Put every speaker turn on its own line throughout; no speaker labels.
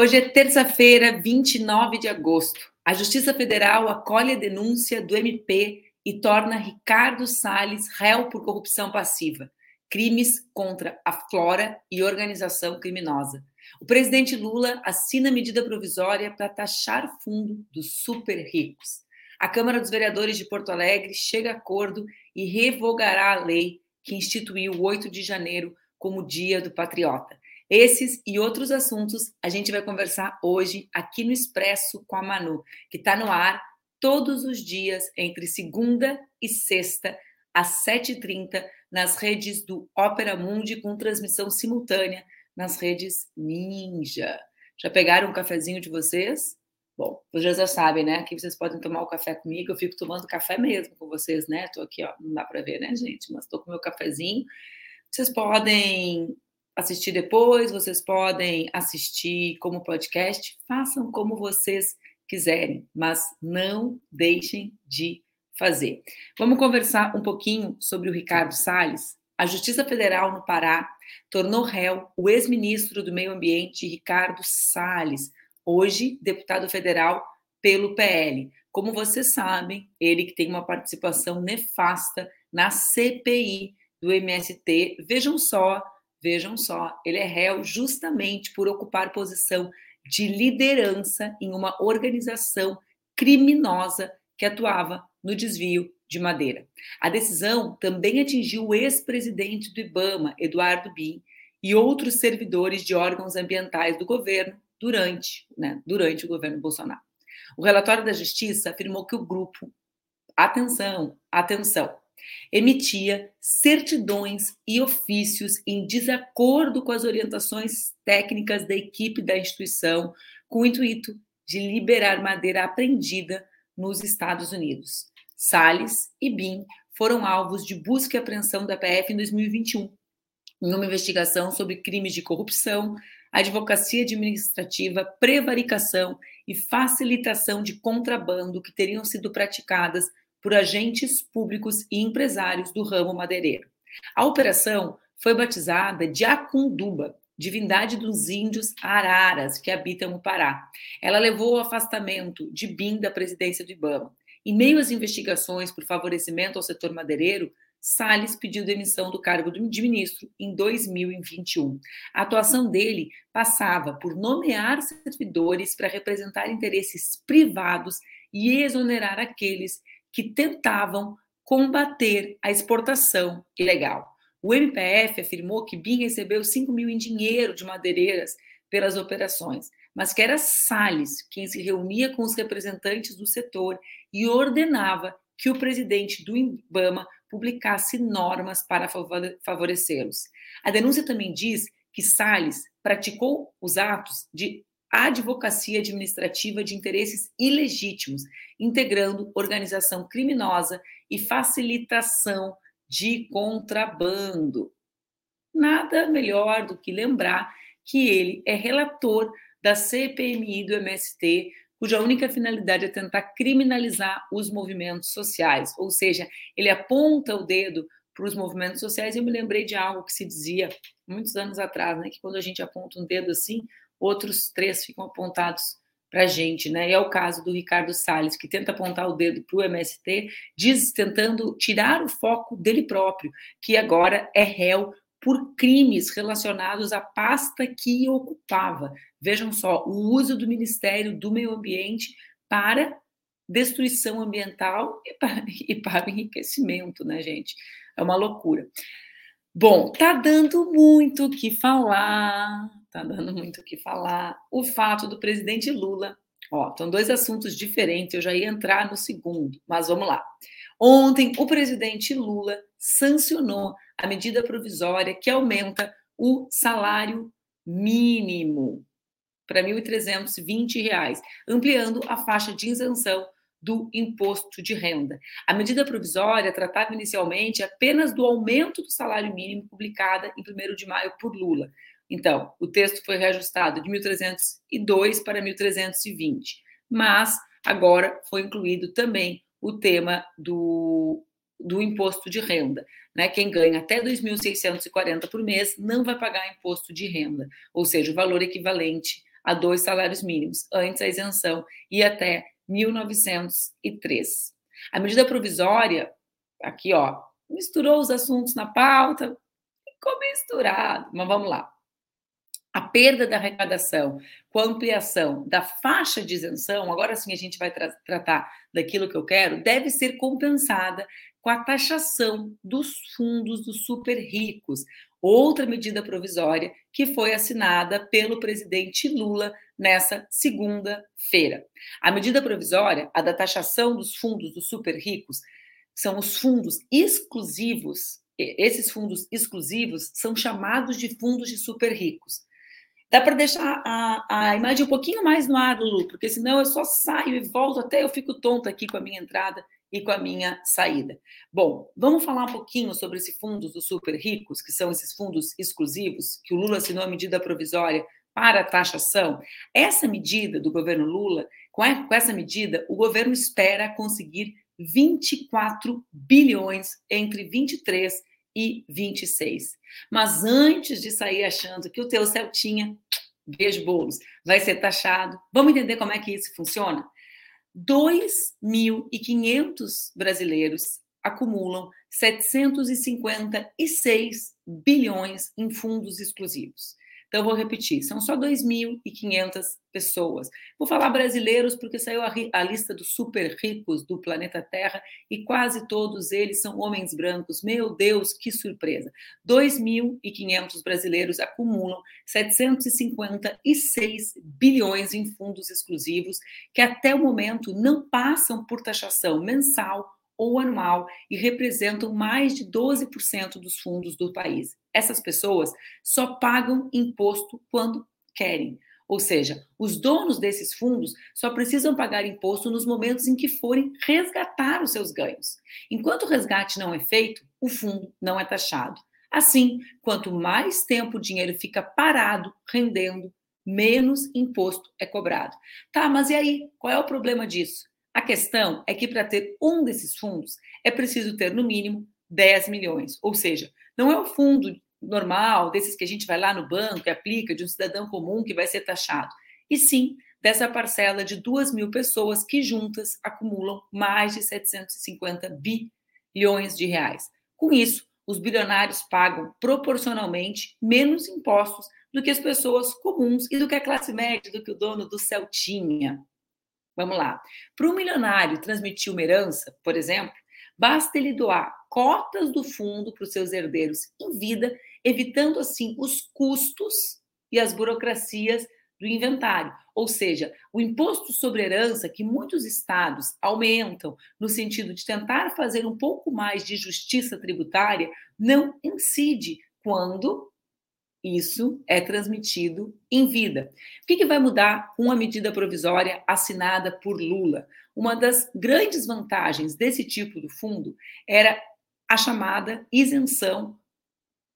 Hoje é terça-feira, 29 de agosto. A Justiça Federal acolhe a denúncia do MP e torna Ricardo Salles réu por corrupção passiva, crimes contra a flora e organização criminosa. O presidente Lula assina medida provisória para taxar fundo dos super ricos. A Câmara dos Vereadores de Porto Alegre chega a acordo e revogará a lei que instituiu o 8 de janeiro como Dia do Patriota. Esses e outros assuntos a gente vai conversar hoje aqui no Expresso com a Manu, que está no ar todos os dias entre segunda e sexta, às 7h30, nas redes do Opera Mundi, com transmissão simultânea nas redes Ninja. Já pegaram um cafezinho de vocês? Bom, vocês já sabem, né? Aqui vocês podem tomar o café comigo. Eu fico tomando café mesmo com vocês, né? Estou aqui, ó, não dá para ver, né, gente? Mas estou com meu cafezinho. Vocês podem assistir depois, vocês podem assistir como podcast, façam como vocês quiserem, mas não deixem de fazer. Vamos conversar um pouquinho sobre o Ricardo Salles. A Justiça Federal no Pará tornou réu o ex-ministro do Meio Ambiente, Ricardo Salles, hoje deputado federal pelo PL. Como vocês sabem, ele que tem uma participação nefasta na CPI do MST. Vejam só Vejam só, ele é réu justamente por ocupar posição de liderança em uma organização criminosa que atuava no desvio de madeira. A decisão também atingiu o ex-presidente do IBAMA, Eduardo Bin, e outros servidores de órgãos ambientais do governo durante, né, durante o governo Bolsonaro. O relatório da Justiça afirmou que o grupo, atenção, atenção, emitia certidões e ofícios em desacordo com as orientações técnicas da equipe da instituição, com o intuito de liberar madeira apreendida nos Estados Unidos. Salles e Bin foram alvos de busca e apreensão da PF em 2021, em uma investigação sobre crimes de corrupção, advocacia administrativa, prevaricação e facilitação de contrabando que teriam sido praticadas por agentes públicos e empresários do ramo madeireiro. A operação foi batizada de Acunduba, divindade dos índios araras que habitam o Pará. Ela levou ao afastamento de BIM da presidência do IBAMA. Em meio às investigações por favorecimento ao setor madeireiro, Salles pediu demissão do cargo de ministro em 2021. A atuação dele passava por nomear servidores para representar interesses privados e exonerar aqueles que tentavam combater a exportação ilegal. O MPF afirmou que BIM recebeu 5 mil em dinheiro de madeireiras pelas operações, mas que era Salles quem se reunia com os representantes do setor e ordenava que o presidente do IBAMA publicasse normas para favorecê-los. A denúncia também diz que Salles praticou os atos de advocacia administrativa de interesses ilegítimos, integrando organização criminosa e facilitação de contrabando. Nada melhor do que lembrar que ele é relator da CPMI do MST, cuja única finalidade é tentar criminalizar os movimentos sociais, ou seja, ele aponta o dedo para os movimentos sociais. Eu me lembrei de algo que se dizia muitos anos atrás, né, que quando a gente aponta um dedo assim, outros três ficam apontados para a gente, né? E é o caso do Ricardo Salles, que tenta apontar o dedo para o MST, diz, tentando tirar o foco dele próprio, que agora é réu por crimes relacionados à pasta que ocupava. Vejam só, o uso do Ministério do Meio Ambiente para destruição ambiental e para, e para enriquecimento, né, gente? É uma loucura. Bom, tá dando muito o que falar, tá dando muito o que falar. O fato do presidente Lula, ó, são dois assuntos diferentes, eu já ia entrar no segundo, mas vamos lá. Ontem, o presidente Lula sancionou a medida provisória que aumenta o salário mínimo para R$ 1.320, ampliando a faixa de isenção do imposto de renda. A medida provisória tratava inicialmente apenas do aumento do salário mínimo publicada em 1 de maio por Lula. Então, o texto foi reajustado de 1.302 para 1.320, mas agora foi incluído também o tema do, do imposto de renda. Né? Quem ganha até 2.640 por mês não vai pagar imposto de renda, ou seja, o valor equivalente a dois salários mínimos. Antes, a isenção ia até 1903. A medida provisória, aqui, ó, misturou os assuntos na pauta, ficou misturado, mas vamos lá. A perda da arrecadação com a ampliação da faixa de isenção, agora sim a gente vai tra tratar daquilo que eu quero, deve ser compensada com a taxação dos fundos dos super ricos, outra medida provisória que foi assinada pelo presidente Lula nessa segunda-feira. A medida provisória, a da taxação dos fundos dos super ricos, são os fundos exclusivos. Esses fundos exclusivos são chamados de fundos de super ricos. Dá para deixar a, a imagem um pouquinho mais no ar, Lulu, porque senão eu só saio e volto até eu fico tonta aqui com a minha entrada e com a minha saída. Bom, vamos falar um pouquinho sobre esses fundos dos super ricos, que são esses fundos exclusivos, que o Lula assinou a medida provisória para a taxação. Essa medida do governo Lula, com essa medida, o governo espera conseguir 24 bilhões entre 23 e 26. Mas antes de sair achando que o teu Celtinha, beijo bolos, vai ser taxado, vamos entender como é que isso funciona? 2.500 brasileiros acumulam 756 bilhões em fundos exclusivos. Então, vou repetir: são só 2.500 pessoas. Vou falar brasileiros porque saiu a, a, lista dos super ricos do planeta Terra e quase todos eles são homens brancos. Meu Deus, que surpresa! 2.500 brasileiros acumulam 756 bilhões em fundos exclusivos que até o momento não passam por taxação mensal ou anual e representam mais de 12% dos fundos do país. Essas pessoas só pagam imposto quando querem. Ou seja, os donos desses fundos só precisam pagar imposto nos momentos em que forem resgatar os seus ganhos. Enquanto o resgate não é feito, o fundo não é taxado. Assim, quanto mais tempo o dinheiro fica parado, rendendo, menos imposto é cobrado. Tá, mas e aí? Qual é o problema disso? A questão é que para ter um desses fundos é preciso ter no mínimo 10 milhões, ou seja, não é o fundo normal, desses que a gente vai lá no banco e aplica, de um cidadão comum que vai ser taxado, e sim dessa parcela de 2 mil pessoas que juntas acumulam mais de 750 bilhões de reais. Com isso, os bilionários pagam proporcionalmente menos impostos do que as pessoas comuns e do que a classe média, do que o dono do Celtinha. Vamos lá. Para um milionário transmitir uma herança, por exemplo, basta ele doar cotas do fundo para os seus herdeiros em vida, evitando assim os custos e as burocracias do inventário. Ou seja, o imposto sobre herança que muitos estados aumentam no sentido de tentar fazer um pouco mais de justiça tributária não incide quando isso é transmitido em vida. O que, que, vai mudar com a medida provisória assinada por Lula? Uma das grandes vantagens desse tipo de fundo era a chamada isenção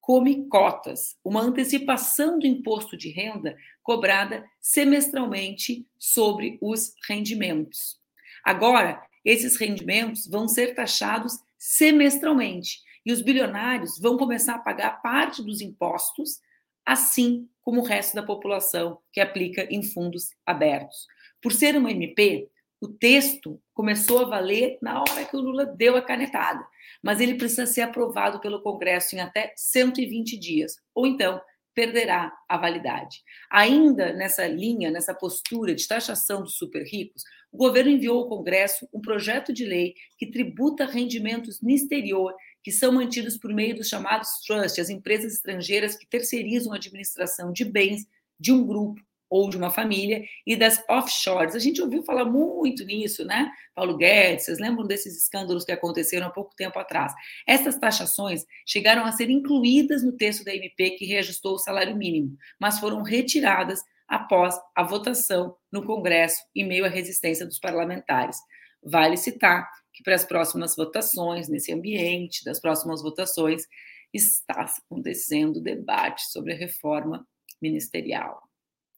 come cotas, uma antecipação do imposto de renda cobrada semestralmente sobre os rendimentos. Agora, esses rendimentos vão ser taxados semestralmente e os bilionários vão começar a pagar parte dos impostos assim como o resto da população que aplica em fundos abertos. Por ser uma MP, o texto começou a valer na hora que o Lula deu a canetada, mas ele precisa ser aprovado pelo Congresso em até 120 dias, ou então perderá a validade. Ainda nessa linha, nessa postura de taxação dos super ricos, o governo enviou ao Congresso um projeto de lei que tributa rendimentos no exterior que são mantidos por meio dos chamados trusts, as empresas estrangeiras que terceirizam a administração de bens de um grupo ou de uma família, e das offshores. A gente ouviu falar muito nisso, né? Paulo Guedes, vocês lembram desses escândalos que aconteceram há pouco tempo atrás? Essas taxações chegaram a ser incluídas no texto da MP que reajustou o salário mínimo, mas foram retiradas após a votação no Congresso, em meio à resistência dos parlamentares. Vale citar para as próximas votações, nesse ambiente das próximas votações, está acontecendo debate sobre a reforma ministerial.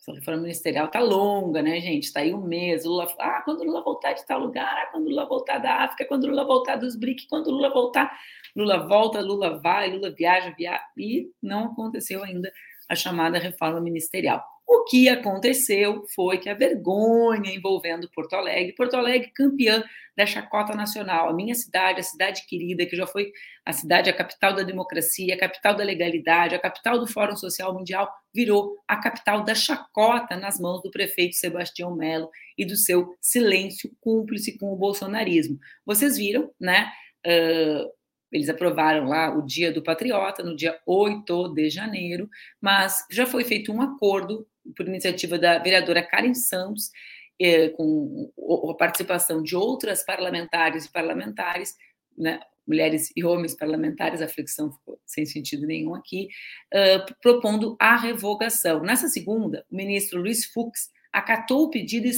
A reforma ministerial está longa, né, gente? Está aí um mês. Lula, ah, quando Lula voltar de tal lugar, ah, quando Lula voltar da África, quando Lula voltar dos BRIC, quando Lula voltar, Lula volta, Lula vai, Lula viaja, viaja, e não aconteceu ainda a chamada reforma ministerial. O que aconteceu foi que a vergonha envolvendo Porto Alegre, Porto Alegre campeã da chacota nacional, a minha cidade, a cidade querida, que já foi a cidade, a capital da democracia, a capital da legalidade, a capital do Fórum Social Mundial, virou a capital da chacota nas mãos do prefeito Sebastião Melo e do seu silêncio cúmplice com o bolsonarismo. Vocês viram, né? Uh, eles aprovaram lá o Dia do Patriota, no dia 8 de janeiro, mas já foi feito um acordo por iniciativa da vereadora Karen Santos, eh, com a participação de outras parlamentares e parlamentares, né, mulheres e homens parlamentares, a flexão ficou sem sentido nenhum aqui, propondo a revogação. Nessa segunda, o ministro Luiz Fux acatou o pedido e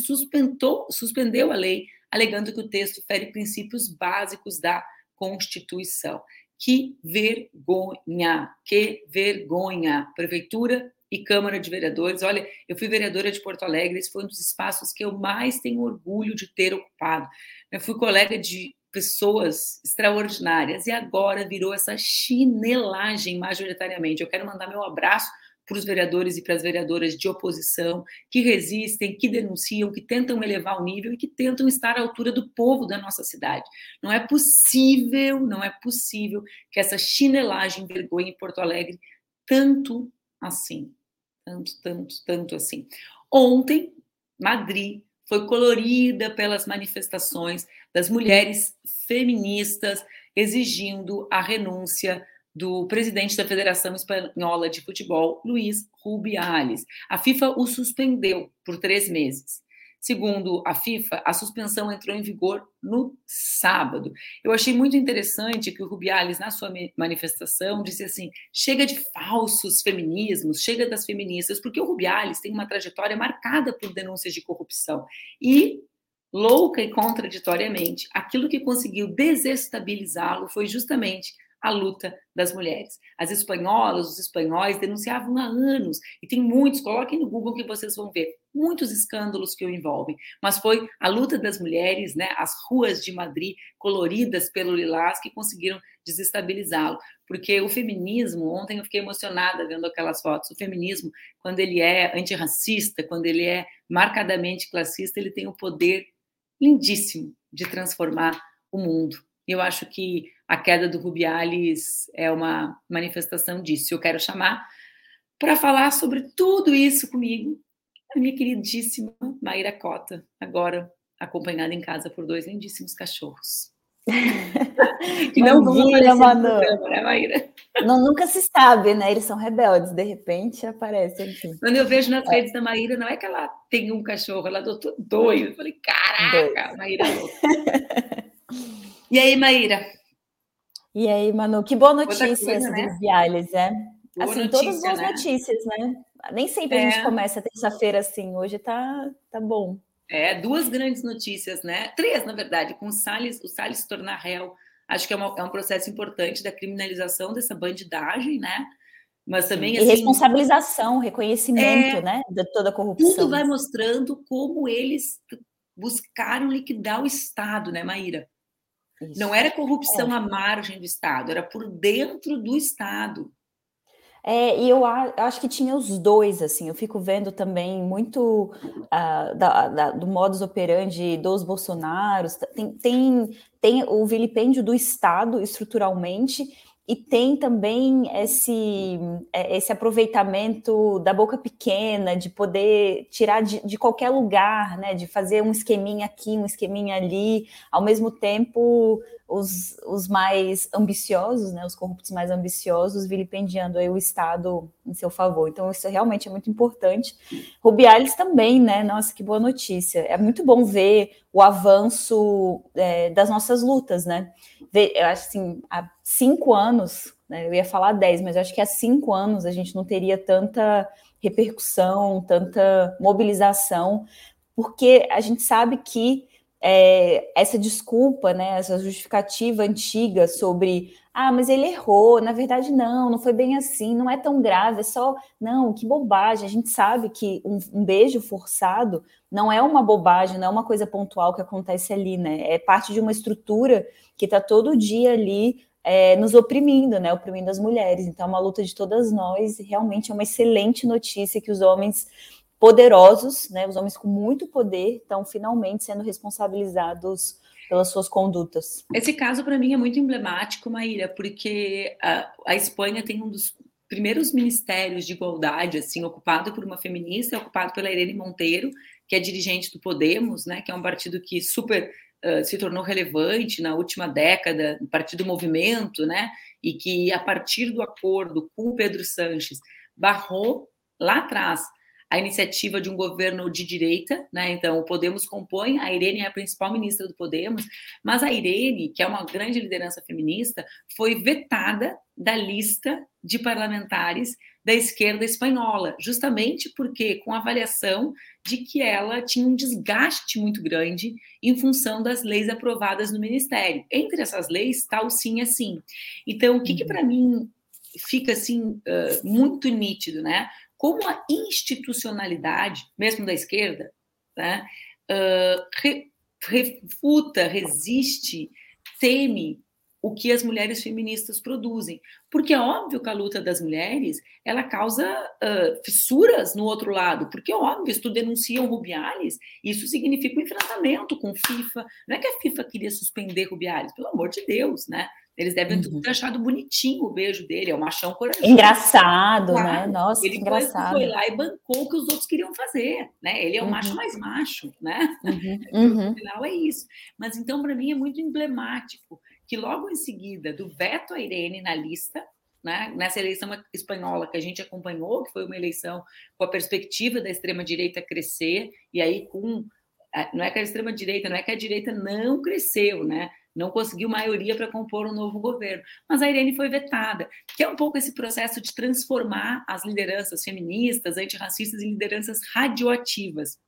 suspendeu a lei, alegando que o texto fere princípios básicos da Constituição. Que vergonha, que vergonha. Prefeitura e Câmara de Vereadores. Olha, eu fui vereadora de Porto Alegre, esse foi um dos espaços que eu mais tenho orgulho de ter ocupado. Eu fui colega de pessoas extraordinárias e agora virou essa chinelagem majoritariamente. Eu quero mandar meu abraço para os vereadores e para as vereadoras de oposição que resistem, que denunciam, que tentam elevar o nível e que tentam estar à altura do povo da nossa cidade. Não é possível, não é possível que essa chinelagem envergonhe Porto Alegre tanto assim. Tanto, tanto, tanto assim. Ontem, Madrid foi colorida pelas manifestações das mulheres feministas exigindo a renúncia do presidente da Federação Espanhola de Futebol, Luiz Rubiales. A FIFA o suspendeu por três meses. Segundo a FIFA, a suspensão entrou em vigor no sábado. Eu achei muito interessante que o Rubiales, na sua manifestação, disse assim: chega de falsos feminismos, chega das feministas, porque o Rubiales tem uma trajetória marcada por denúncias de corrupção. E louca e contraditoriamente, aquilo que conseguiu desestabilizá-lo foi justamente a luta das mulheres. As espanholas, os espanhóis denunciavam há anos, e tem muitos, coloquem no Google que vocês vão ver, muitos escândalos que o envolvem, mas foi a luta das mulheres, né, as ruas de Madrid coloridas pelo lilás que conseguiram desestabilizá-lo, porque o feminismo, ontem eu fiquei emocionada vendo aquelas fotos, o feminismo, quando ele é antirracista, quando ele é marcadamente classista, ele tem o poder lindíssimo de transformar o mundo. Eu acho que a queda do Rubiales é uma manifestação disso. Eu quero chamar para falar sobre tudo isso comigo a minha queridíssima Maíra Cota, agora acompanhada em casa por dois lindíssimos cachorros.
que não vão aparecer Manu. Né, Maíra? Não, nunca se sabe, né? Eles são rebeldes, de repente aparecem aqui.
Quando eu vejo nas é. redes da Maíra, não é que ela tem um cachorro, ela adotou dois. Eu falei, caraca, dois. Maíra é E aí, Maíra?
E aí, Manu, que boa notícia coisa, essa né? dos Viales, é? Boa assim, notícia, todas boas né? notícias, né? Nem sempre é. a gente começa terça-feira assim, hoje tá, tá bom.
É, duas grandes notícias, né? Três, na verdade, com o Salles, o Salles se tornar réu. Acho que é, uma, é um processo importante da criminalização dessa bandidagem, né?
Mas também e assim, responsabilização, reconhecimento, é, né, de toda a corrupção.
Tudo vai mostrando como eles buscaram liquidar o Estado, né, Maíra? Isso. Não era corrupção é. à margem do Estado, era por dentro do Estado.
É, e eu acho que tinha os dois, assim, eu fico vendo também muito uh, da, da, do modus operandi dos Bolsonaros, tem, tem, tem o vilipêndio do Estado estruturalmente, e tem também esse, é, esse aproveitamento da boca pequena, de poder tirar de, de, qualquer lugar, né? De fazer um esqueminha aqui, um esqueminha ali, ao mesmo tempo os, os mais ambiciosos, né? Os corruptos mais ambiciosos, vilipendiando aí o Estado em seu favor. Então, isso realmente é muito importante. Rubiales também, né? Nossa, que boa notícia. É muito bom ver o avanço é, das nossas lutas, né? eu acho assim, há cinco anos, né, eu ia falar dez, mas acho que há cinco anos a gente não teria tanta repercussão, tanta mobilização, porque a gente sabe que é, essa desculpa, né, essa justificativa antiga sobre ah, mas ele errou, na verdade não, não foi bem assim, não é tão grave, é só, não, que bobagem, a gente sabe que um, um beijo forçado não é uma bobagem, não é uma coisa pontual que acontece ali, né, é parte de uma estrutura que está todo dia ali é, nos oprimindo, né? Oprimindo as mulheres. Então, é uma luta de todas nós, e realmente é uma excelente notícia que os homens poderosos, né, os homens com muito poder, estão finalmente sendo responsabilizados pelas suas condutas.
Esse caso, para mim, é muito emblemático, Maíra, porque a, a Espanha tem um dos primeiros ministérios de igualdade, assim, ocupado por uma feminista, ocupado pela Irene Monteiro, que é dirigente do Podemos, né, que é um partido que super se tornou relevante na última década, um partido movimento, né, e que a partir do acordo com o Pedro Sanches barrou lá atrás a iniciativa de um governo de direita, né? Então, o Podemos compõe, a Irene é a principal ministra do Podemos, mas a Irene, que é uma grande liderança feminista, foi vetada da lista de parlamentares da esquerda espanhola, justamente porque com a avaliação de que ela tinha um desgaste muito grande em função das leis aprovadas no ministério. Entre essas leis está o sim é sim. Então, o que, que uhum. para mim fica assim uh, muito nítido, né? como a institucionalidade, mesmo da esquerda, né, re, refuta, resiste, teme o que as mulheres feministas produzem. Porque é óbvio que a luta das mulheres ela causa uh, fissuras no outro lado, porque é óbvio, se tu denuncia o Rubiales, isso significa um enfrentamento com FIFA. Não é que a FIFA queria suspender Rubiales, pelo amor de Deus, né? Eles devem uhum. ter achado bonitinho o beijo dele, é um machão corajoso.
Engraçado, claro. né? Nossa,
ele
engraçado.
foi lá e bancou o que os outros queriam fazer, né? Ele é o uhum. macho mais macho, né?
Uhum.
No
uhum.
final é isso. Mas então, para mim, é muito emblemático que logo em seguida do veto a Irene na lista, né, nessa eleição espanhola que a gente acompanhou, que foi uma eleição com a perspectiva da extrema-direita crescer, e aí com. Não é que a extrema-direita, não é que a direita não cresceu, né? não conseguiu maioria para compor um novo governo. Mas a Irene foi vetada, que é um pouco esse processo de transformar as lideranças feministas, antirracistas, em lideranças radioativas.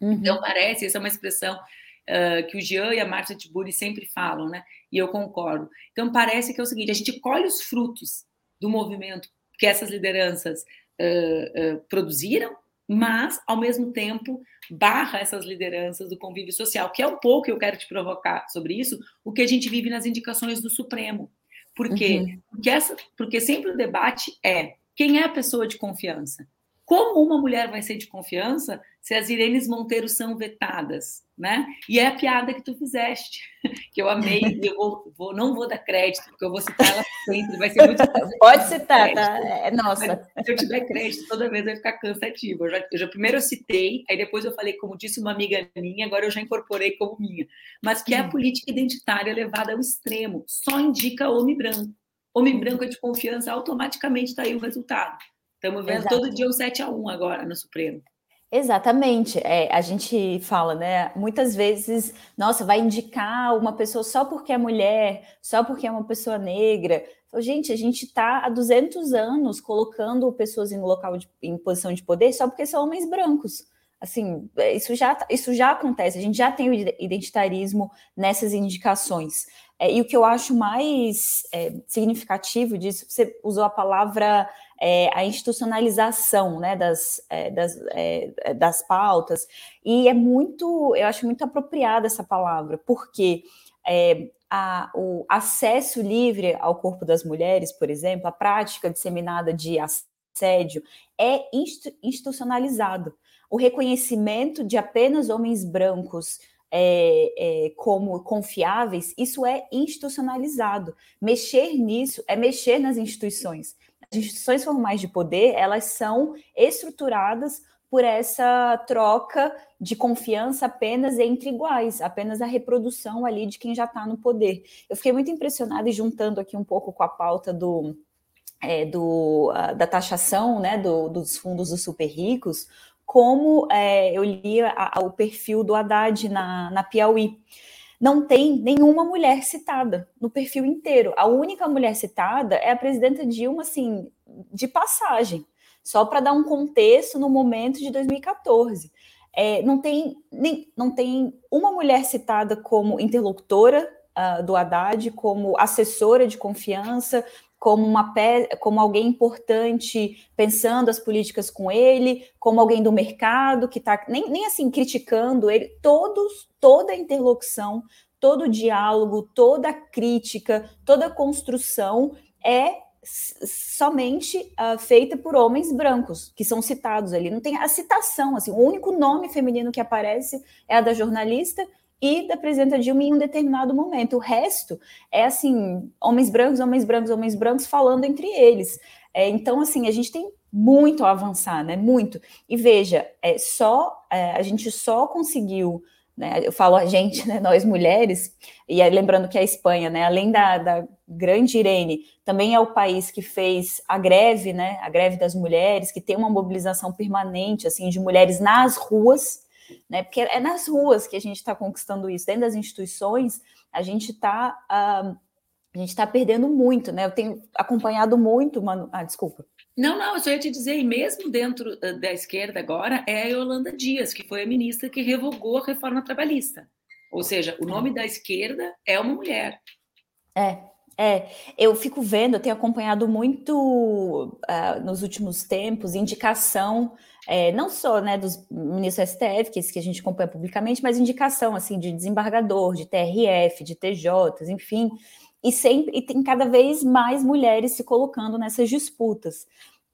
Uhum. Então, parece, essa é uma expressão uh, que o Jean e a Marcia Tiburi sempre falam, né? E eu concordo. Então, parece que é o seguinte: a gente colhe os frutos do movimento que essas lideranças uh, uh, produziram, mas, ao mesmo tempo, barra essas lideranças do convívio social, que é um pouco que eu quero te provocar sobre isso, o que a gente vive nas indicações do Supremo. Por quê? Uhum. Porque, essa, porque sempre o debate é quem é a pessoa de confiança? Como uma mulher vai ser de confiança se as Irenes Monteiro são vetadas, né? E é a piada que tu fizeste, que eu amei, e eu vou, vou, não vou dar crédito, porque eu vou citar ela sempre, vai ser muito
Pode citar, tá? É, nossa.
Mas, se eu tiver crédito, toda vez vai ficar cansativo. Eu já, eu já, primeiro eu citei, aí depois eu falei, como disse uma amiga minha, agora eu já incorporei como minha. Mas que é a uhum. política identitária levada ao extremo, só indica homem branco. Homem branco é de confiança, automaticamente está aí o resultado. Estamos vendo Exato. todo dia um 7 a 1 agora no Supremo.
Exatamente. É, a gente fala, né? Muitas vezes, nossa, vai indicar uma pessoa só porque é mulher, só porque é uma pessoa negra. Gente, a gente está há 200 anos colocando pessoas em local de, em posição de poder só porque são homens brancos. Assim, é, isso já, isso já acontece, a gente já tem o identitarismo nessas indicações. É, e o que eu acho mais é, significativo disso, você usou a palavra é, a institucionalização né, das, é, das, é, das pautas, e é muito, eu acho muito apropriada essa palavra, porque é, a, o acesso livre ao corpo das mulheres, por exemplo, a prática disseminada de assédio é institucionalizado. O reconhecimento de apenas homens brancos é, é, como confiáveis, isso é institucionalizado. Mexer nisso é mexer nas instituições as instituições formais de poder, elas são estruturadas por essa troca de confiança apenas entre iguais, apenas a reprodução ali de quem já está no poder. Eu fiquei muito impressionada e juntando aqui um pouco com a pauta do, é, do, da taxação né, do, dos fundos dos super ricos, como é, eu li a, a, o perfil do Haddad na, na Piauí não tem nenhuma mulher citada no perfil inteiro. A única mulher citada é a presidenta Dilma, assim, de passagem, só para dar um contexto no momento de 2014. É, não, tem, nem, não tem uma mulher citada como interlocutora uh, do Haddad, como assessora de confiança, como, uma, como alguém importante pensando as políticas com ele, como alguém do mercado que está nem, nem assim criticando ele, todos, toda a interlocução todo diálogo, toda crítica, toda construção é somente uh, feita por homens brancos, que são citados ali. Não tem a citação, assim, o único nome feminino que aparece é a da jornalista e da presidenta Dilma em um determinado momento. O resto é assim, homens brancos, homens brancos, homens brancos falando entre eles. É, então, assim, a gente tem muito a avançar, né? Muito. E veja, é só é, a gente só conseguiu né? Eu falo a gente, né, nós mulheres, e lembrando que a Espanha, né, além da, da, grande Irene, também é o país que fez a greve, né, a greve das mulheres, que tem uma mobilização permanente assim de mulheres nas ruas, né, porque é nas ruas que a gente está conquistando isso, dentro das instituições, a gente está uh, ah, a gente está perdendo muito, né? Eu tenho acompanhado muito, mano. Ah, desculpa.
Não, não, eu só ia te dizer, e mesmo dentro da esquerda agora, é a Yolanda Dias, que foi a ministra que revogou a reforma trabalhista. Ou seja, o nome da esquerda é uma mulher.
É, é. Eu fico vendo, eu tenho acompanhado muito uh, nos últimos tempos indicação, é, não só né, dos ministros STF, que, esse que a gente acompanha publicamente, mas indicação assim de desembargador, de TRF, de TJs, enfim e sempre e tem cada vez mais mulheres se colocando nessas disputas.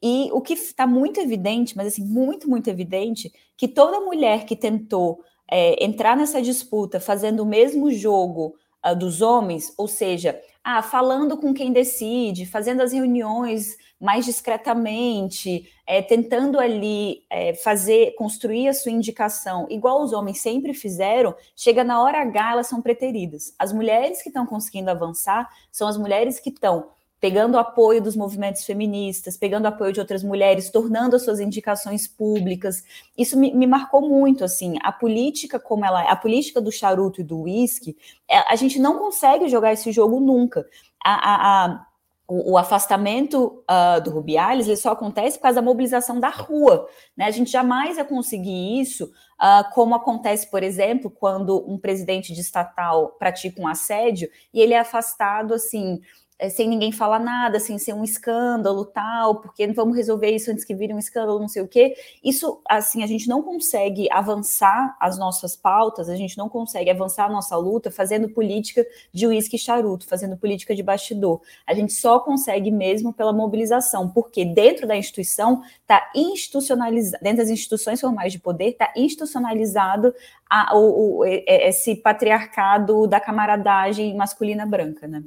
E o que está muito evidente, mas assim, muito, muito evidente, que toda mulher que tentou é, entrar nessa disputa fazendo o mesmo jogo uh, dos homens, ou seja, ah, falando com quem decide, fazendo as reuniões mais discretamente, é, tentando ali é, fazer, construir a sua indicação, igual os homens sempre fizeram, chega na hora H, elas são preteridas. As mulheres que estão conseguindo avançar são as mulheres que estão pegando apoio dos movimentos feministas, pegando apoio de outras mulheres, tornando as suas indicações públicas. Isso me, me marcou muito, assim, a política como ela é, a política do charuto e do uísque, é, a gente não consegue jogar esse jogo nunca. A, a, a, o, o, afastamento uh, do Rubiales ele só acontece por causa da mobilização da rua. Né? A gente jamais vai conseguir isso, uh, como acontece, por exemplo, quando um presidente de estatal pratica um assédio e ele é afastado assim é, sem ninguém falar nada, sem ser um escândalo tal, porque vamos resolver isso antes que vire um escândalo, não sei o quê. Isso, assim, a gente não consegue avançar as nossas pautas, a gente não consegue avançar a nossa luta fazendo política de uísque e charuto, fazendo política de bastidor. A gente só consegue mesmo pela mobilização, porque dentro da instituição está institucionalizado, dentro das instituições formais de poder, está institucionalizado a, o, o, esse patriarcado da camaradagem masculina branca, né?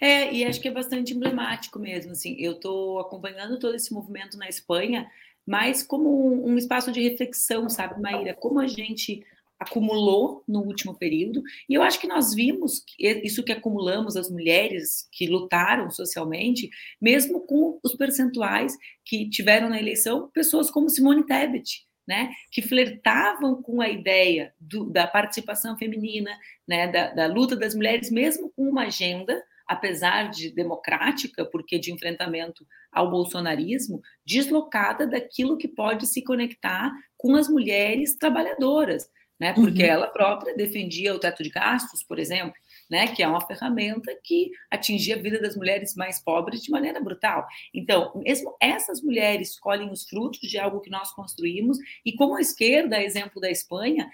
É, e acho que é bastante emblemático mesmo. Assim, eu estou acompanhando todo esse movimento na Espanha, mas como um, um espaço de reflexão, sabe, Maíra? Como a gente acumulou no último período, e eu acho que nós vimos isso que acumulamos, as mulheres que lutaram socialmente, mesmo com os percentuais que tiveram na eleição, pessoas como Simone Tebet, né, que flertavam com a ideia do, da participação feminina, né, da, da luta das mulheres, mesmo com uma agenda apesar de democrática, porque de enfrentamento ao bolsonarismo, deslocada daquilo que pode se conectar com as mulheres trabalhadoras, né? Porque uhum. ela própria defendia o teto de gastos, por exemplo, né? Que é uma ferramenta que atingia a vida das mulheres mais pobres de maneira brutal. Então, mesmo essas mulheres colhem os frutos de algo que nós construímos e como a esquerda, exemplo da Espanha,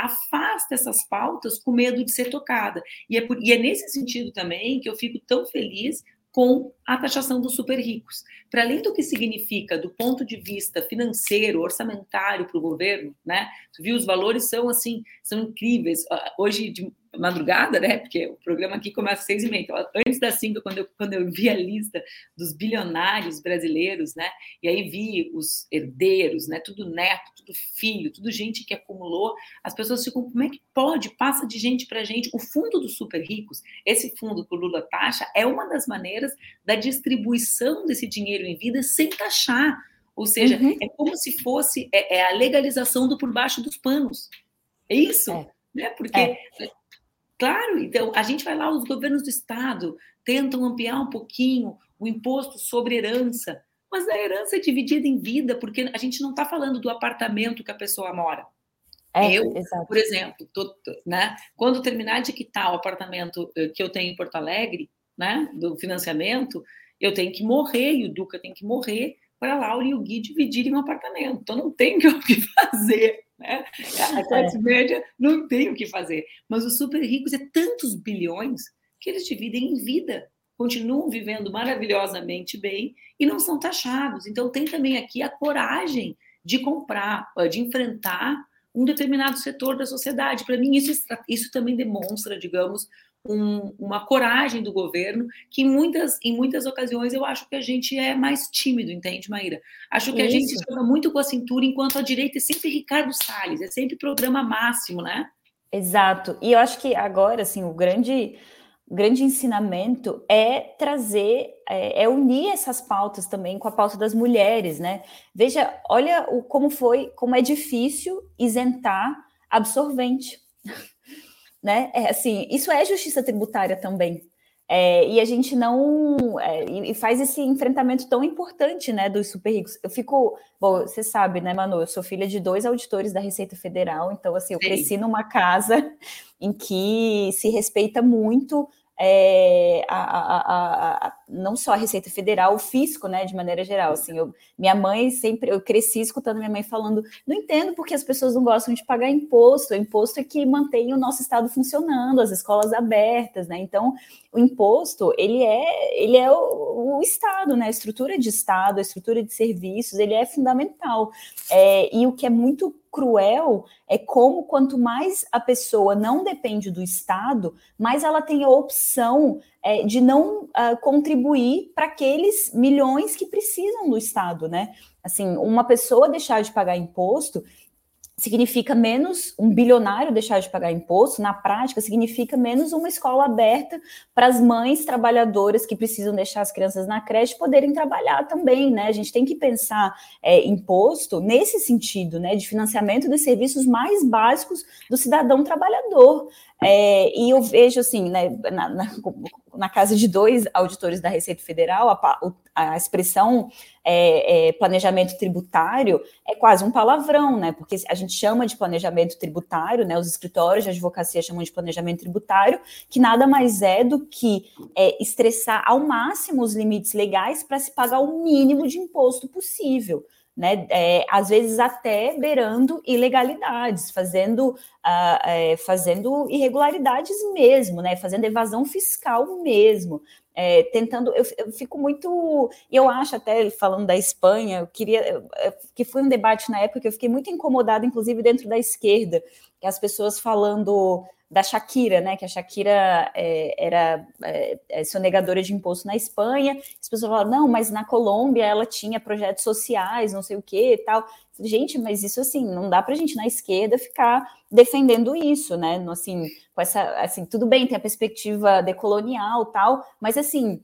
afasta essas pautas com medo de ser tocada. E é, por, e é nesse sentido também que eu fico tão feliz com a taxação dos super ricos. Para além do que significa do ponto de vista financeiro, orçamentário para o governo, né? Tu viu, os valores são assim, são incríveis. Hoje de madrugada, né? Porque o programa aqui começa às seis e meia. Então, antes das cinco, quando eu, quando eu vi a lista dos bilionários brasileiros, né? E aí vi os herdeiros, né? Tudo neto, tudo filho, tudo gente que acumulou. As pessoas ficam, como é que pode? Passa de gente para gente. O fundo dos super ricos, esse fundo que o Lula taxa, é uma das maneiras da distribuição desse dinheiro em vida sem taxar. Ou seja, uhum. é como se fosse é, é, a legalização do por baixo dos panos. É isso, é. né? Porque é. Claro, então a gente vai lá, os governos do estado tentam ampliar um pouquinho o imposto sobre herança, mas a herança é dividida em vida, porque a gente não está falando do apartamento que a pessoa mora. É, eu, exato. por exemplo, tô, né, quando terminar de quitar o apartamento eh, que eu tenho em Porto Alegre, né, do financiamento, eu tenho que morrer e o Duca tem que morrer para a Laura e o Gui dividirem um apartamento. Então não tem o que fazer. Né? A classe é. média não tem o que fazer. Mas os super ricos é tantos bilhões que eles dividem em vida, continuam vivendo maravilhosamente bem e não são taxados. Então tem também aqui a coragem de comprar, de enfrentar um determinado setor da sociedade. Para mim, isso, isso também demonstra, digamos, um, uma coragem do governo que em muitas, em muitas ocasiões eu acho que a gente é mais tímido, entende, Maíra? Acho que Isso. a gente joga muito com a cintura, enquanto a direita é sempre Ricardo Salles, é sempre programa máximo, né?
Exato. E eu acho que agora, assim, o grande, grande ensinamento é trazer, é, é, unir essas pautas também com a pauta das mulheres, né? Veja, olha o, como foi, como é difícil isentar absorvente né? É, assim, isso é justiça tributária também. É, e a gente não é, e faz esse enfrentamento tão importante, né, dos super ricos. Eu fico, bom, você sabe, né, Manu? Eu sou filha de dois auditores da Receita Federal, então assim, eu Sim. cresci numa casa em que se respeita muito é, a, a, a, não só a Receita Federal, o fisco, né, de maneira geral. Assim, eu, minha mãe sempre, eu cresci escutando minha mãe falando, não entendo porque as pessoas não gostam de pagar imposto. O imposto é que mantém o nosso estado funcionando, as escolas abertas, né? Então, o imposto ele é, ele é o, o estado, né? A estrutura de estado, a estrutura de serviços, ele é fundamental. É, e o que é muito cruel é como quanto mais a pessoa não depende do Estado, mais ela tem a opção é, de não uh, contribuir para aqueles milhões que precisam do Estado, né? Assim, uma pessoa deixar de pagar imposto significa menos um bilionário deixar de pagar imposto, na prática, significa menos uma escola aberta para as mães trabalhadoras que precisam deixar as crianças na creche poderem trabalhar também, né? A gente tem que pensar é, imposto nesse sentido, né? De financiamento dos serviços mais básicos do cidadão trabalhador. É, e eu vejo assim, né, na, na, na, casa de dois auditores da Receita Federal, a, a expressão é, é, planejamento tributário é quase um palavrão, né? Porque a gente chama de planejamento tributário, né? Os escritórios de advocacia chamam de planejamento tributário, que nada mais é do que é, estressar ao máximo os limites legais para se pagar o mínimo de imposto possível né? É, às vezes até beirando ilegalidades, fazendo, uh, é, fazendo irregularidades mesmo, né? Fazendo evasão fiscal mesmo. É, tentando, eu, eu, fico muito, eu acho até falando da Espanha, eu queria que foi um debate na época que eu fiquei muito incomodada, inclusive dentro da esquerda, que as pessoas falando da Shakira, né? Que a Shakira é, era é, é, sonegadora de imposto na Espanha. As pessoas falaram, não, mas na Colômbia ela tinha projetos sociais, não sei o que e tal. Gente, mas isso assim, não dá para a gente na esquerda ficar defendendo isso, né? Assim, com essa, assim, tudo bem, tem a perspectiva decolonial tal, mas assim,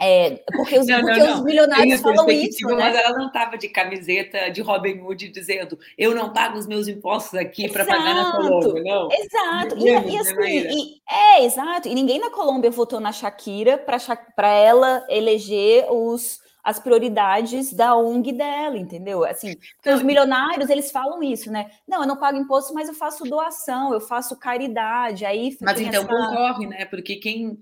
é, porque os, não, porque não, os milionários falam isso. Né?
Mas ela não estava de camiseta de Robin Hood dizendo eu não pago os meus impostos aqui para pagar na Colômbia, não.
Exato. E, e, assim, e, é, exato. E ninguém na Colômbia votou na Shakira para ela eleger os as prioridades da ONG dela, entendeu? Assim, porque os milionários, eles falam isso, né? Não, eu não pago imposto, mas eu faço doação, eu faço caridade, aí...
Mas então essa... concorre, né? Porque quem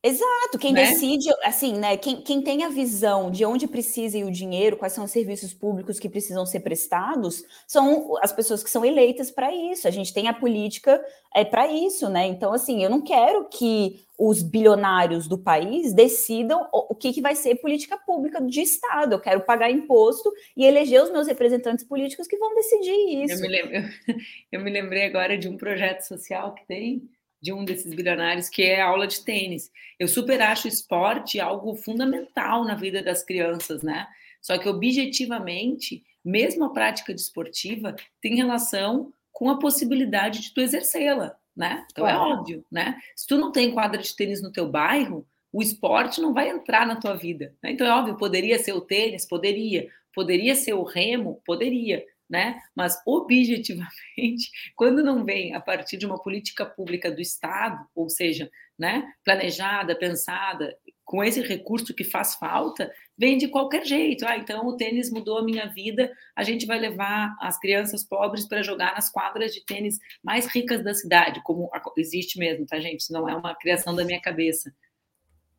Exato, quem né? decide, assim, né? Quem, quem tem a visão de onde precisa ir o dinheiro, quais são os serviços públicos que precisam ser prestados, são as pessoas que são eleitas para isso. A gente tem a política é para isso, né? Então, assim, eu não quero que os bilionários do país decidam o, o que, que vai ser política pública de Estado. Eu quero pagar imposto e eleger os meus representantes políticos que vão decidir isso.
Eu me, lembro, eu me lembrei agora de um projeto social que tem de um desses bilionários, que é a aula de tênis. Eu super acho o esporte algo fundamental na vida das crianças, né? Só que objetivamente, mesmo a prática desportiva tem relação com a possibilidade de tu exercê-la, né? Então é óbvio, né? Se tu não tem quadra de tênis no teu bairro, o esporte não vai entrar na tua vida. Né? Então é óbvio, poderia ser o tênis, poderia, poderia ser o remo, poderia, né? Mas objetivamente, quando não vem a partir de uma política pública do Estado, ou seja, né, planejada, pensada, com esse recurso que faz falta, vem de qualquer jeito. Ah, então o tênis mudou a minha vida, a gente vai levar as crianças pobres para jogar nas quadras de tênis mais ricas da cidade, como existe mesmo, tá, gente? Isso não é uma criação da minha cabeça.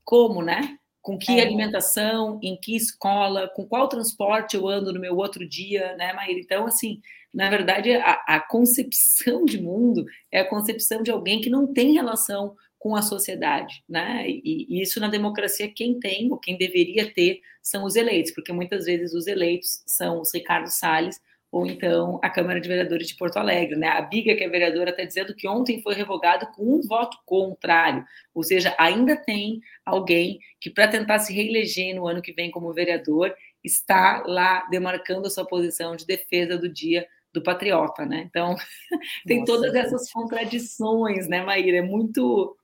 Como, né? Com que é. alimentação, em que escola, com qual transporte eu ando no meu outro dia, né, Maíra? Então, assim, na verdade, a, a concepção de mundo é a concepção de alguém que não tem relação com a sociedade, né? E, e, isso na democracia quem tem ou quem deveria ter são os eleitos, porque muitas vezes os eleitos são os Ricardo Salles ou então a Câmara de Vereadores de Porto Alegre. Né? A Biga, que é vereadora, está dizendo que ontem foi revogado com um voto contrário, ou seja, ainda tem alguém que, para tentar se reeleger no ano que vem como vereador, está lá demarcando a sua posição de defesa do dia do patriota, né? Então, tem Nossa. todas essas contradições, né, Maíra? É muito.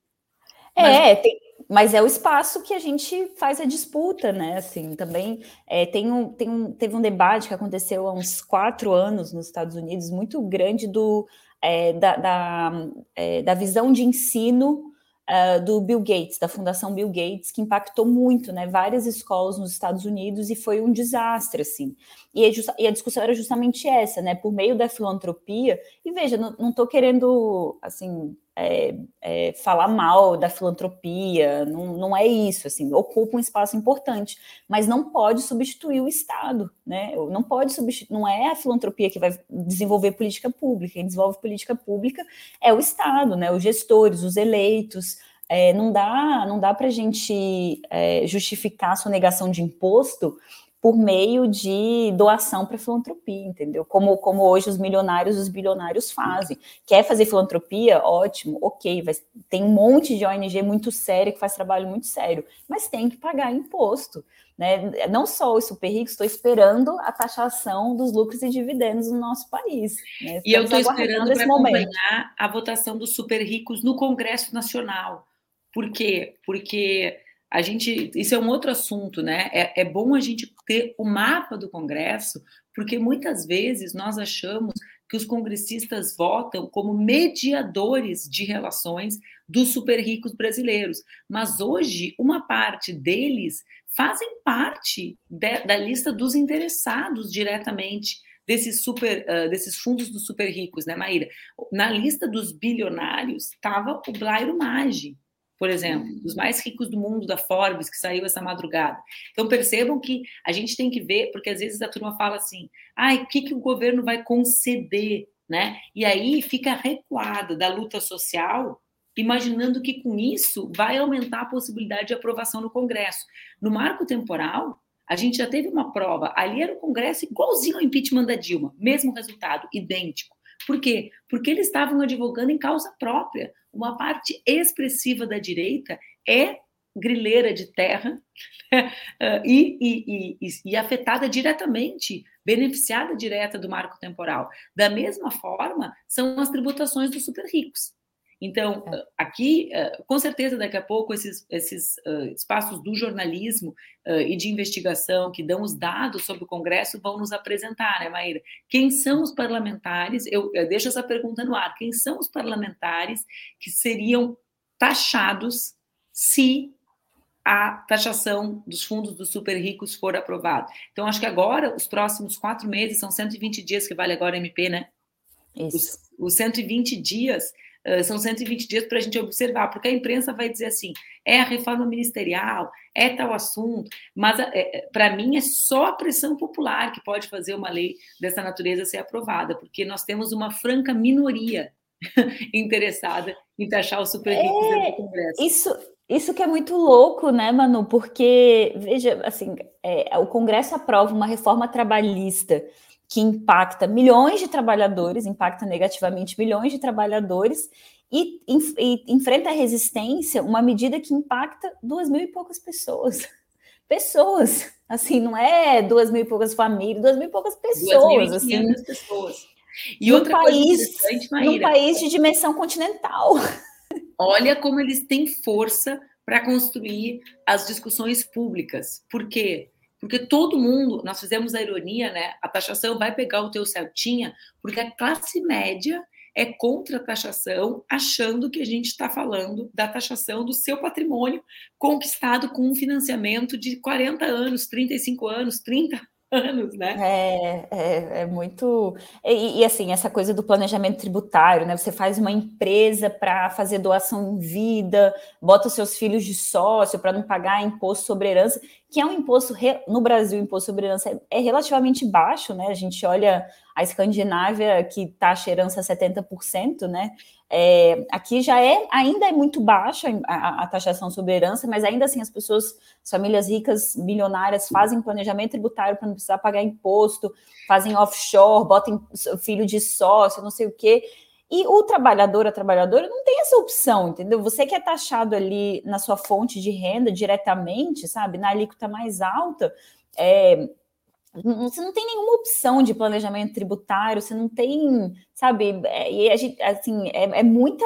É, Mas... tem, mas é o espaço que a gente faz a disputa, né? Assim, também é, tem um, tem um, teve um debate que aconteceu há uns quatro anos nos Estados Unidos, muito grande do, é, da, da, é, da, visão de ensino uh, do Bill Gates, da Fundação Bill Gates, que impactou muito, né? Várias escolas nos Estados Unidos e foi um desastre, assim. E, e a discussão era justamente essa, né? Por meio da filantropia. E veja, não estou querendo, assim, é, é, falar mal da filantropia, não, não é isso, assim, ocupa um espaço importante, mas não pode substituir o Estado, né? Não pode substituir, não é a filantropia que vai desenvolver política pública, quem desenvolve política pública é o Estado, né? Os gestores, os eleitos. É, não dá, não dá para a gente é, justificar a sonegação de imposto por meio de doação para filantropia, entendeu? Como, como hoje os milionários e os bilionários fazem. Quer fazer filantropia? Ótimo, ok. Vai, tem um monte de ONG muito sério que faz trabalho muito sério, mas tem que pagar imposto. Né? Não só os super ricos, estou esperando a taxação dos lucros e dividendos no nosso país.
Né? E eu estou esperando para acompanhar a votação dos super ricos no Congresso Nacional. Por quê? Porque a gente, isso é um outro assunto, né? É, é bom a gente ter o mapa do Congresso, porque muitas vezes nós achamos que os congressistas votam como mediadores de relações dos super ricos brasileiros. Mas hoje, uma parte deles fazem parte de, da lista dos interessados diretamente desses super, uh, desses fundos dos super ricos, né, Maíra? Na lista dos bilionários estava o Blairo Maggi, por exemplo, dos uhum. mais ricos do mundo da Forbes, que saiu essa madrugada. Então percebam que a gente tem que ver, porque às vezes a turma fala assim, ai, o que, que o governo vai conceder, né? E aí fica recuada da luta social, imaginando que com isso vai aumentar a possibilidade de aprovação no Congresso. No marco temporal, a gente já teve uma prova, ali era o Congresso igualzinho ao impeachment da Dilma, mesmo resultado, idêntico. Por quê? Porque eles estavam advogando em causa própria. Uma parte expressiva da direita é grileira de terra né? e, e, e, e, afetada diretamente, beneficiada direta do marco temporal. Da mesma forma, são as tributações dos super ricos. Então, é. ah, aqui, ah, com certeza, daqui a pouco, esses, esses uh, espaços do jornalismo e de investigação que dão os dados sobre o Congresso vão nos apresentar, né, Maíra? Quem são os parlamentares? Eu, eu deixo essa pergunta no ar. Quem são os parlamentares que seriam taxados se a taxação dos fundos dos super ricos for aprovada? Então, acho que agora, os próximos quatro meses, são 120 dias que vale agora a MP, né? Isso. Os, os 120 dias são 120 dias para a gente observar, porque a imprensa vai dizer assim: é a reforma ministerial, é tal assunto, mas é, é para mim é só a pressão popular que pode fazer uma lei dessa natureza ser aprovada, porque nós temos uma franca minoria interessada em taxar os super ricos é,
do Congresso. Isso, isso que é muito louco, né, Manu? Porque, veja, assim, é, o Congresso aprova uma reforma trabalhista que impacta milhões de trabalhadores, impacta negativamente milhões de trabalhadores, e, e, enfrenta a resistência uma medida que impacta duas mil e poucas pessoas. Pessoas, assim, não é duas mil e poucas famílias, duas mil e poucas pessoas, assim.
pessoas. E outra país,
coisa num país de dimensão continental.
Olha como eles têm força para construir as discussões públicas. Por quê? Porque todo mundo, nós fizemos a ironia, né? A taxação vai pegar o teu Celtinha, porque a classe média é contra a taxação, achando que a gente está falando da taxação do seu patrimônio conquistado com um financiamento de 40 anos, 35 anos, 30 anos, né?
É, é, é muito. E, e, assim, essa coisa do planejamento tributário, né? Você faz uma empresa para fazer doação em vida, bota os seus filhos de sócio para não pagar imposto sobre herança, que é um imposto no Brasil, imposto sobre herança é, é relativamente baixo, né? A gente olha a Escandinávia que taxa herança 70%, né? É, aqui já é, ainda é muito baixa a, a, taxação sobre herança, mas ainda assim as pessoas, as famílias ricas, milionárias, fazem planejamento tributário para não precisar pagar imposto, fazem offshore, botam filho de sócio, não sei o quê. E o trabalhador, a trabalhadora, não tem essa opção, entendeu? Você que é taxado ali na sua fonte de renda diretamente, sabe, na alíquota mais alta, é, você não tem nenhuma opção de planejamento tributário, você não tem, sabe, é, e a gente, assim, é, é, muita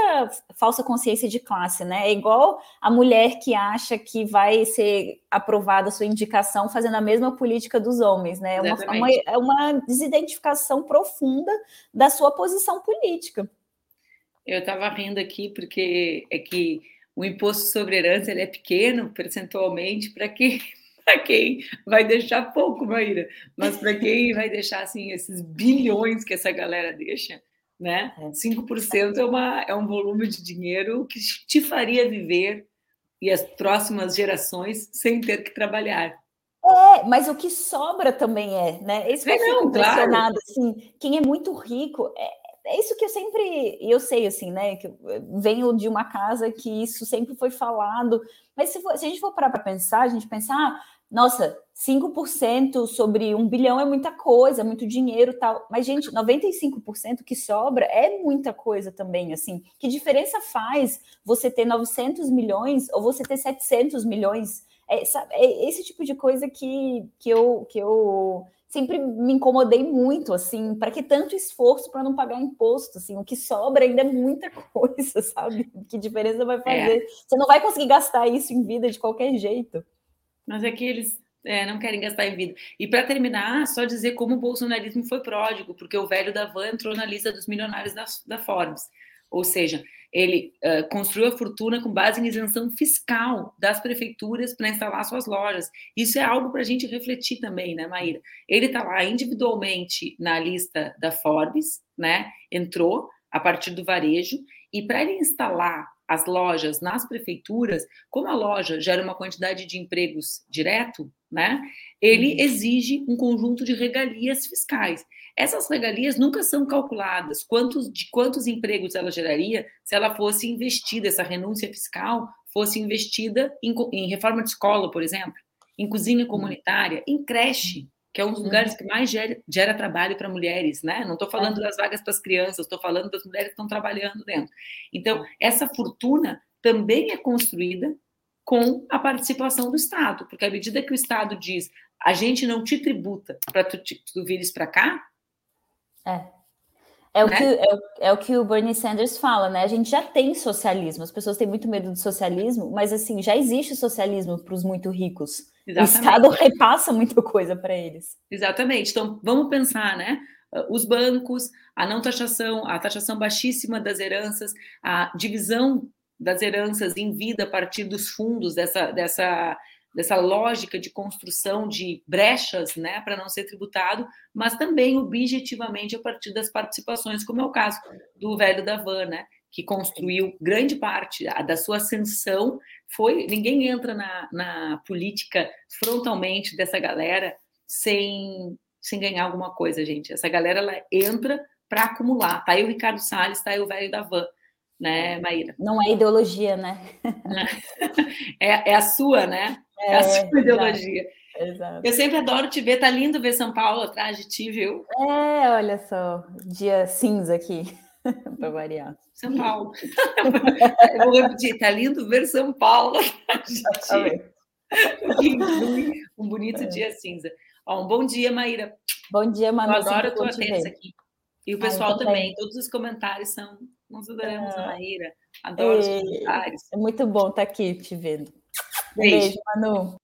falsa consciência de classe, né? É igual a mulher que acha que vai ser aprovada a sua indicação fazendo a mesma política dos homens, né? É uma, uma, é uma desidentificação profunda da sua posição política.
Eu estava rindo aqui porque é que o imposto sobre herança ele é pequeno percentualmente para que para quem vai deixar pouco, Maíra, mas para quem vai deixar assim esses bilhões que essa galera deixa, né? 5% é. é, uma, é um volume de dinheiro que te faria viver e as próximas gerações sem ter que trabalhar.
É, mas o que sobra também é, né? Isso que eu fico impressionado, claro. assim, quem é muito rico, é, é isso que eu sempre, eu sei assim, né, que venho de uma casa que isso sempre foi falado, mas se, for, se a gente for parar para pensar, a gente pensar, ah, nossa, 5% sobre um bilhão é muita coisa, muito dinheiro tal. Mas, gente, 95% que sobra é muita coisa também, assim. Que diferença faz você ter 900 milhões ou você ter 700 milhões? É, sabe, é esse tipo de coisa que, que, eu, que eu sempre me incomodei muito, assim, para que tanto esforço para não pagar imposto, assim, o que sobra ainda é muita coisa, sabe? Que diferença vai é. fazer? É. Você não vai conseguir gastar isso em vida de qualquer jeito.
Mas é que eles é, não querem gastar em vida. E para terminar, só dizer como o bolsonarismo foi pródigo, porque o velho da van entrou na lista dos milionários da, da Forbes. Ou seja, ele uh, construiu a fortuna com base em isenção fiscal das prefeituras para instalar suas lojas. Isso é algo para a gente refletir também, né, Maíra? Ele está lá individualmente na lista da Forbes, né? Entrou a partir do varejo, e para ele instalar as lojas nas prefeituras, como a loja gera uma quantidade de empregos direto, né? Ele uhum. exige um conjunto de regalias fiscais. Essas regalias nunca são calculadas. Quantos, de quantos empregos ela geraria se ela fosse investida, essa renúncia fiscal fosse investida em, em reforma de escola, por exemplo, em cozinha uhum. comunitária, em creche que é um dos lugares que mais gera, gera trabalho para mulheres, né? Não estou falando das vagas para as crianças, estou falando das mulheres que estão trabalhando dentro. Então, essa fortuna também é construída com a participação do Estado, porque à medida que o Estado diz a gente não te tributa para tu, tu vires para cá.
É. É o, né? que, é, o, é o que o Bernie Sanders fala, né? A gente já tem socialismo, as pessoas têm muito medo de socialismo, mas assim, já existe socialismo para os muito ricos. Exatamente. O Estado repassa muita coisa para eles.
Exatamente. Então, vamos pensar, né? Os bancos, a não taxação, a taxação baixíssima das heranças, a divisão das heranças em vida a partir dos fundos dessa, dessa dessa lógica de construção de brechas né, para não ser tributado, mas também objetivamente a partir das participações, como é o caso do velho da Van, né, que construiu grande parte da sua ascensão. Foi ninguém entra na, na política frontalmente dessa galera sem, sem ganhar alguma coisa, gente. Essa galera ela entra para acumular. Tá aí o Ricardo Salles, tá aí o velho da Van né, Maíra?
Não é ideologia, né?
é, é a sua, né? É, é a sua ideologia. Exato. Eu sempre adoro te ver, tá lindo ver São Paulo atrás de ti, viu?
É, olha só, dia cinza aqui, para variar.
São Paulo. Eu vou repetir, tá lindo ver São Paulo atrás de ti. Um bonito é. dia cinza. Ó, um bom dia, Maíra.
Bom dia, Manu.
Eu adoro a tua aqui. E o pessoal Ai, também. Todos os comentários são. Nós adoramos a Maíra. Adoro os comentários.
É muito bom estar aqui te vendo. Beijo, Beijo Manu.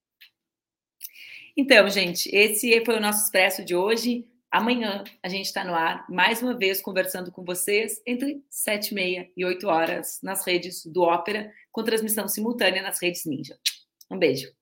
Então, gente, esse foi o nosso expresso de hoje. Amanhã a gente está no ar, mais uma vez, conversando com vocês entre sete e meia e oito horas nas redes do Ópera, com transmissão simultânea nas redes Ninja. Um beijo.